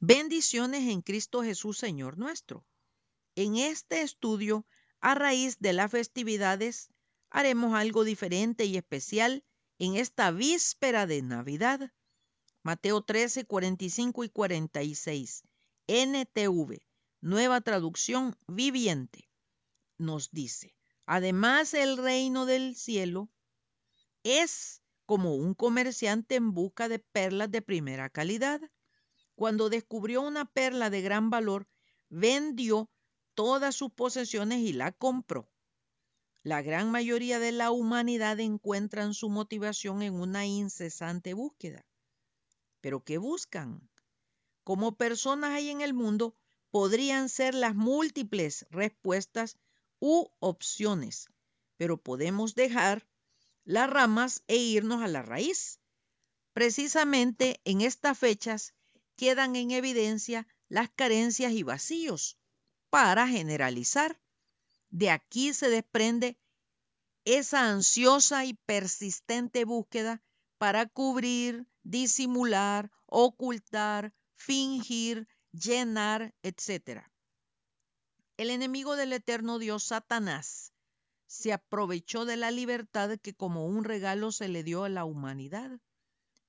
Bendiciones en Cristo Jesús, Señor nuestro. En este estudio, a raíz de las festividades, haremos algo diferente y especial en esta víspera de Navidad. Mateo 13, 45 y 46. NTV, nueva traducción viviente, nos dice, además el reino del cielo es como un comerciante en busca de perlas de primera calidad. Cuando descubrió una perla de gran valor, vendió todas sus posesiones y la compró. La gran mayoría de la humanidad encuentran su motivación en una incesante búsqueda. ¿Pero qué buscan? Como personas hay en el mundo, podrían ser las múltiples respuestas u opciones, pero podemos dejar las ramas e irnos a la raíz. Precisamente en estas fechas quedan en evidencia las carencias y vacíos para generalizar. De aquí se desprende esa ansiosa y persistente búsqueda para cubrir, disimular, ocultar, fingir, llenar, etc. El enemigo del eterno Dios, Satanás, se aprovechó de la libertad que como un regalo se le dio a la humanidad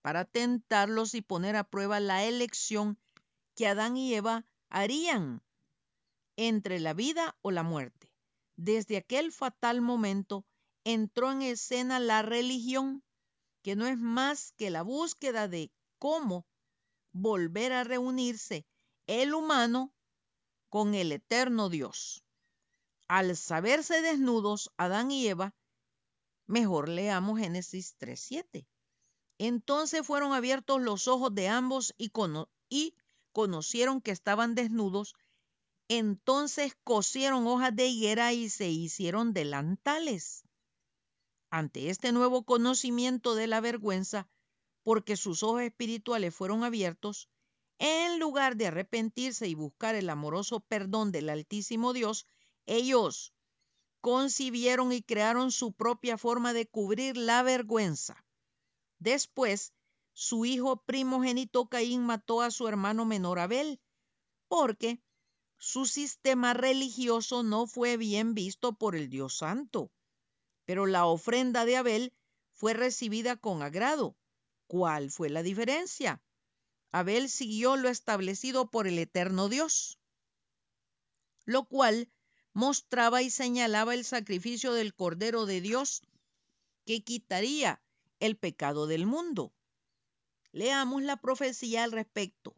para tentarlos y poner a prueba la elección que Adán y Eva harían entre la vida o la muerte. Desde aquel fatal momento entró en escena la religión, que no es más que la búsqueda de cómo volver a reunirse el humano con el eterno Dios. Al saberse desnudos Adán y Eva, mejor leamos Génesis 3.7. Entonces fueron abiertos los ojos de ambos y, conocieron que estaban desnudos. Entonces cosieron hojas de higuera y se hicieron delantales. Ante este nuevo conocimiento de la vergüenza, porque sus ojos espirituales fueron abiertos, en lugar de arrepentirse y buscar el amoroso perdón del Altísimo Dios, ellos concibieron y crearon su propia forma de cubrir la vergüenza. Después, su hijo primogénito Caín mató a su hermano menor Abel, porque su sistema religioso no fue bien visto por el Dios Santo. Pero la ofrenda de Abel fue recibida con agrado. ¿Cuál fue la diferencia? Abel siguió lo establecido por el eterno Dios, lo cual mostraba y señalaba el sacrificio del Cordero de Dios que quitaría el pecado del mundo. Leamos la profecía al respecto.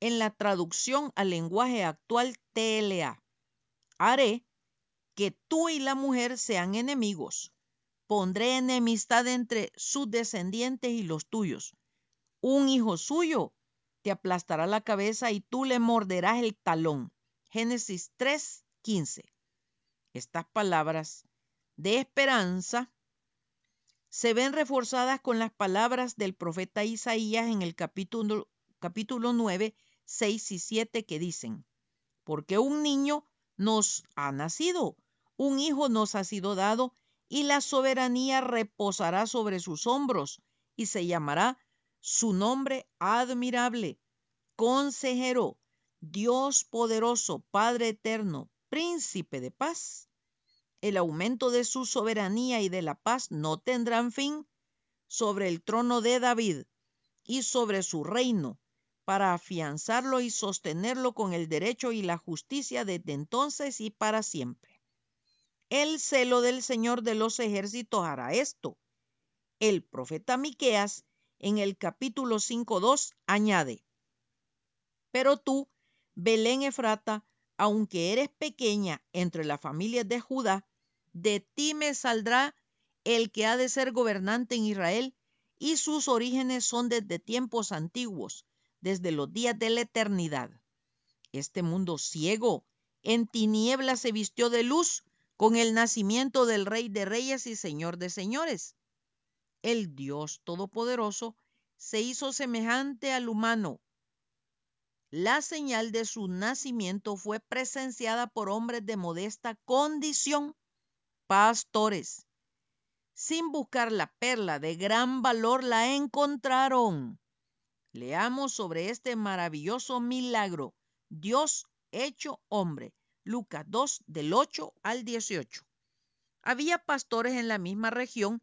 En la traducción al lenguaje actual TLA, haré que tú y la mujer sean enemigos. Pondré enemistad entre sus descendientes y los tuyos. Un hijo suyo te aplastará la cabeza y tú le morderás el talón. Génesis 3, 15. Estas palabras de esperanza se ven reforzadas con las palabras del profeta Isaías en el capítulo, capítulo 9, 6 y 7 que dicen, porque un niño nos ha nacido, un hijo nos ha sido dado y la soberanía reposará sobre sus hombros y se llamará su nombre admirable, consejero, Dios poderoso, Padre eterno, príncipe de paz. El aumento de su soberanía y de la paz no tendrán fin sobre el trono de David y sobre su reino, para afianzarlo y sostenerlo con el derecho y la justicia desde entonces y para siempre. El celo del Señor de los ejércitos hará esto. El profeta Miqueas en el capítulo 5.2 añade, Pero tú, Belén Efrata, aunque eres pequeña entre las familias de Judá, de ti me saldrá el que ha de ser gobernante en Israel, y sus orígenes son desde tiempos antiguos, desde los días de la eternidad. Este mundo ciego, en tinieblas se vistió de luz con el nacimiento del Rey de Reyes y Señor de Señores. El Dios Todopoderoso se hizo semejante al humano. La señal de su nacimiento fue presenciada por hombres de modesta condición, pastores. Sin buscar la perla de gran valor la encontraron. Leamos sobre este maravilloso milagro, Dios hecho hombre. Lucas 2 del 8 al 18. Había pastores en la misma región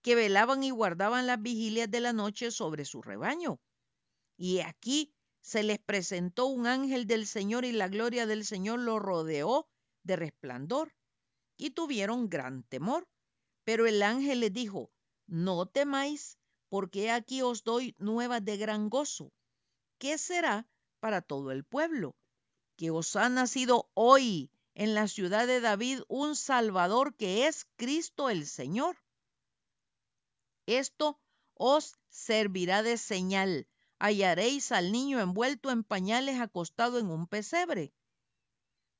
que velaban y guardaban las vigilias de la noche sobre su rebaño. Y aquí se les presentó un ángel del Señor y la gloria del Señor lo rodeó de resplandor y tuvieron gran temor. Pero el ángel les dijo, no temáis, porque aquí os doy nuevas de gran gozo, ¿Qué será para todo el pueblo, que os ha nacido hoy en la ciudad de David un Salvador que es Cristo el Señor. Esto os servirá de señal. Hallaréis al niño envuelto en pañales acostado en un pesebre.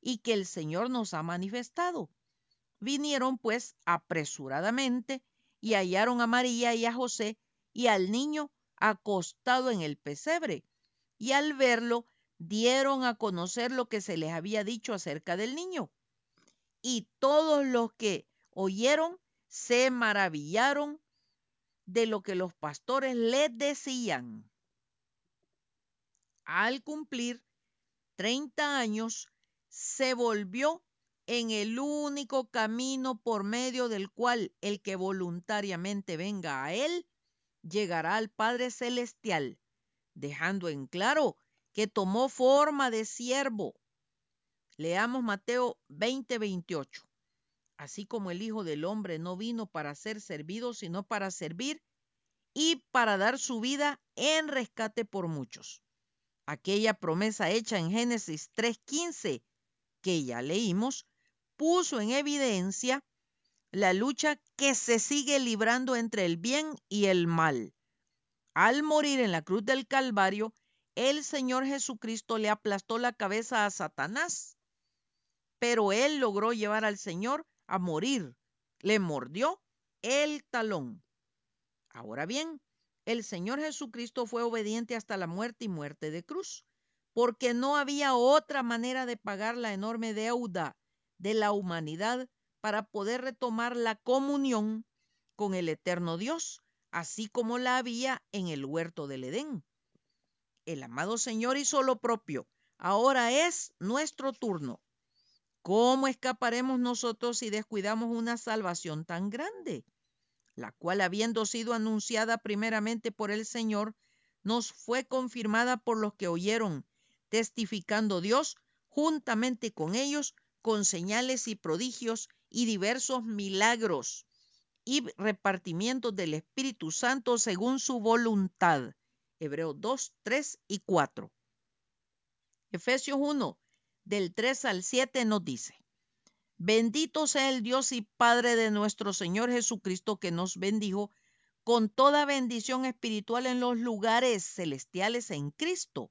y que el Señor nos ha manifestado. Vinieron pues apresuradamente y hallaron a María y a José y al niño acostado en el pesebre, y al verlo dieron a conocer lo que se les había dicho acerca del niño. Y todos los que oyeron se maravillaron de lo que los pastores les decían. Al cumplir 30 años, se volvió en el único camino por medio del cual el que voluntariamente venga a él llegará al Padre Celestial, dejando en claro que tomó forma de siervo. Leamos Mateo 20, 28. Así como el Hijo del Hombre no vino para ser servido, sino para servir y para dar su vida en rescate por muchos. Aquella promesa hecha en Génesis 3.15, que ya leímos, puso en evidencia la lucha que se sigue librando entre el bien y el mal. Al morir en la cruz del Calvario, el Señor Jesucristo le aplastó la cabeza a Satanás, pero él logró llevar al Señor a morir. Le mordió el talón. Ahora bien, el Señor Jesucristo fue obediente hasta la muerte y muerte de cruz, porque no había otra manera de pagar la enorme deuda de la humanidad para poder retomar la comunión con el eterno Dios, así como la había en el huerto del Edén. El amado Señor hizo lo propio. Ahora es nuestro turno. ¿Cómo escaparemos nosotros si descuidamos una salvación tan grande? La cual, habiendo sido anunciada primeramente por el Señor, nos fue confirmada por los que oyeron, testificando Dios juntamente con ellos con señales y prodigios y diversos milagros y repartimientos del Espíritu Santo según su voluntad Hebreos 2, 3 y 4. Efesios 1, del 3 al 7 nos dice, Bendito sea el Dios y Padre de nuestro Señor Jesucristo que nos bendijo con toda bendición espiritual en los lugares celestiales en Cristo,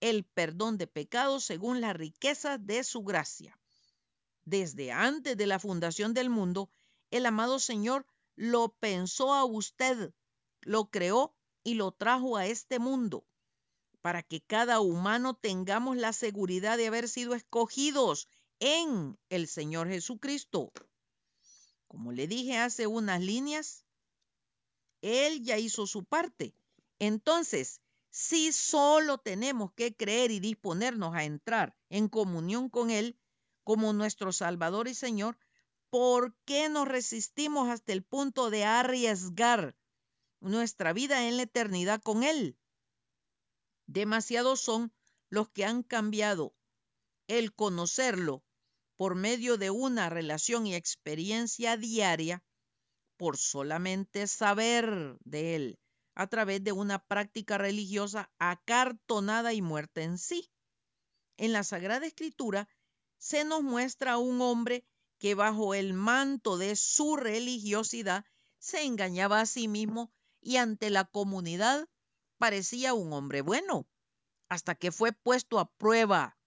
el perdón de pecados según la riqueza de su gracia. Desde antes de la fundación del mundo, el amado Señor lo pensó a usted, lo creó y lo trajo a este mundo para que cada humano tengamos la seguridad de haber sido escogidos en el Señor Jesucristo. Como le dije hace unas líneas, Él ya hizo su parte. Entonces, si solo tenemos que creer y disponernos a entrar en comunión con Él como nuestro Salvador y Señor, ¿por qué nos resistimos hasta el punto de arriesgar nuestra vida en la eternidad con Él? Demasiados son los que han cambiado el conocerlo por medio de una relación y experiencia diaria por solamente saber de él a través de una práctica religiosa acartonada y muerta en sí. En la Sagrada Escritura se nos muestra a un hombre que bajo el manto de su religiosidad se engañaba a sí mismo y ante la comunidad parecía un hombre bueno, hasta que fue puesto a prueba.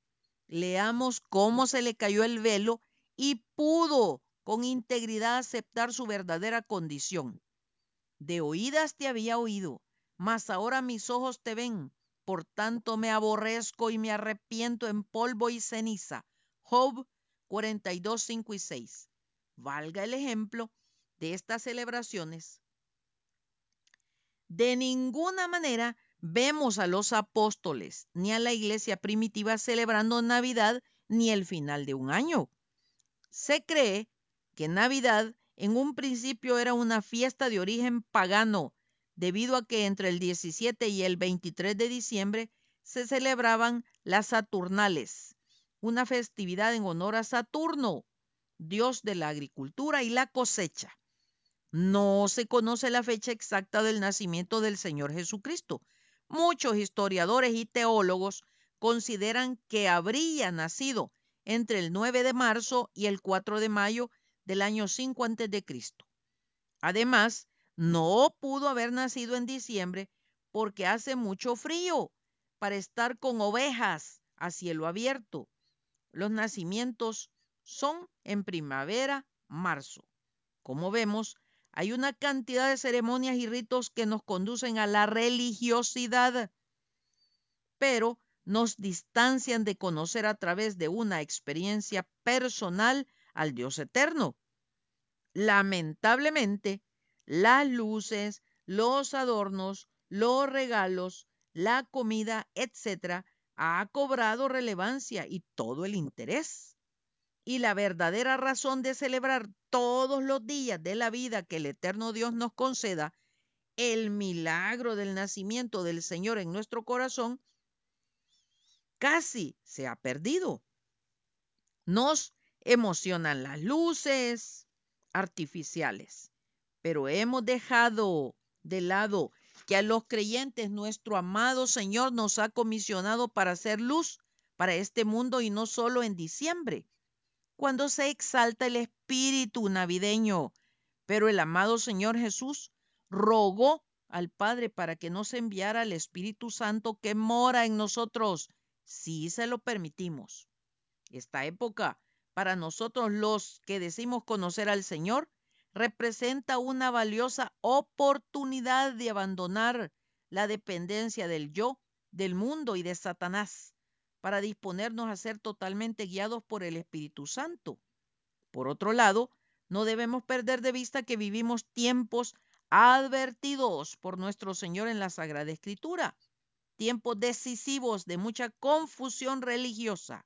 Leamos cómo se le cayó el velo y pudo con integridad aceptar su verdadera condición. De oídas te había oído, mas ahora mis ojos te ven. Por tanto me aborrezco y me arrepiento en polvo y ceniza. Job 42, 5 y 6. Valga el ejemplo de estas celebraciones. De ninguna manera vemos a los apóstoles ni a la iglesia primitiva celebrando Navidad ni el final de un año. Se cree que Navidad en un principio era una fiesta de origen pagano, debido a que entre el 17 y el 23 de diciembre se celebraban las Saturnales, una festividad en honor a Saturno, dios de la agricultura y la cosecha. No se conoce la fecha exacta del nacimiento del Señor Jesucristo. Muchos historiadores y teólogos consideran que habría nacido entre el 9 de marzo y el 4 de mayo del año 5 a.C. Además, no pudo haber nacido en diciembre porque hace mucho frío para estar con ovejas a cielo abierto. Los nacimientos son en primavera, marzo. Como vemos, hay una cantidad de ceremonias y ritos que nos conducen a la religiosidad, pero nos distancian de conocer a través de una experiencia personal al Dios eterno. Lamentablemente, las luces, los adornos, los regalos, la comida, etcétera, ha cobrado relevancia y todo el interés. Y la verdadera razón de celebrar todos los días de la vida que el eterno Dios nos conceda, el milagro del nacimiento del Señor en nuestro corazón, casi se ha perdido. Nos emocionan las luces artificiales, pero hemos dejado de lado que a los creyentes nuestro amado Señor nos ha comisionado para hacer luz para este mundo y no solo en diciembre, cuando se exalta el espíritu navideño. Pero el amado Señor Jesús rogó al Padre para que nos enviara el Espíritu Santo que mora en nosotros, si se lo permitimos. Esta época, para nosotros los que decimos conocer al Señor, representa una valiosa oportunidad de abandonar la dependencia del yo, del mundo y de Satanás, para disponernos a ser totalmente guiados por el Espíritu Santo. Por otro lado, no debemos perder de vista que vivimos tiempos advertidos por nuestro Señor en la Sagrada Escritura, tiempos decisivos de mucha confusión religiosa.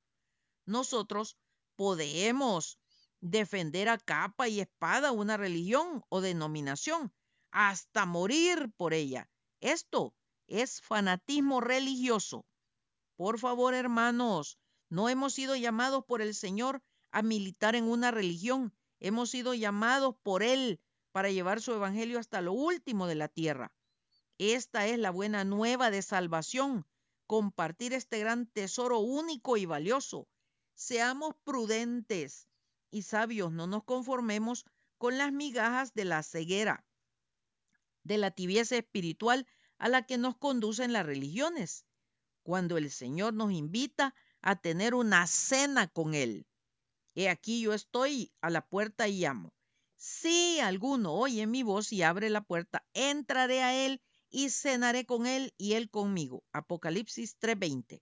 Nosotros podemos defender a capa y espada una religión o denominación, hasta morir por ella. Esto es fanatismo religioso. Por favor, hermanos, no hemos sido llamados por el Señor a militar en una religión. Hemos sido llamados por Él para llevar su evangelio hasta lo último de la tierra. Esta es la buena nueva de salvación, compartir este gran tesoro único y valioso. Seamos prudentes, y sabios, no nos conformemos con las migajas de la ceguera, de la tibieza espiritual a la que nos conducen las religiones, cuando el Señor nos invita a tener una cena con Él. He aquí yo estoy a la puerta y llamo. Si alguno oye mi voz y abre la puerta, entraré a Él y cenaré con Él y Él conmigo. Apocalipsis 3:20.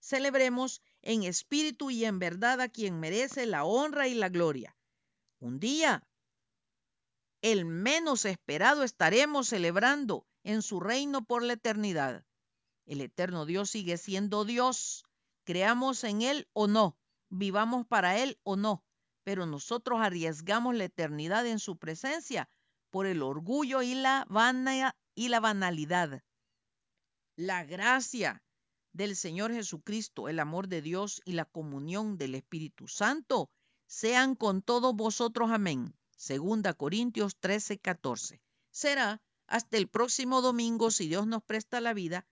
Celebremos en espíritu y en verdad a quien merece la honra y la gloria. Un día, el menos esperado, estaremos celebrando en su reino por la eternidad. El eterno Dios sigue siendo Dios. Creamos en Él o no, vivamos para Él o no, pero nosotros arriesgamos la eternidad en su presencia por el orgullo y la, y la banalidad. la gracia del Señor Jesucristo, el amor de Dios y la comunión del Espíritu Santo sean con todos vosotros. Amén. Segunda Corintios 13, 14. Será hasta el próximo domingo, si Dios nos presta la vida,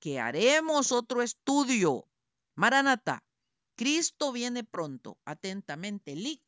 que haremos otro estudio. Maranata, Cristo viene pronto. Atentamente, Lic.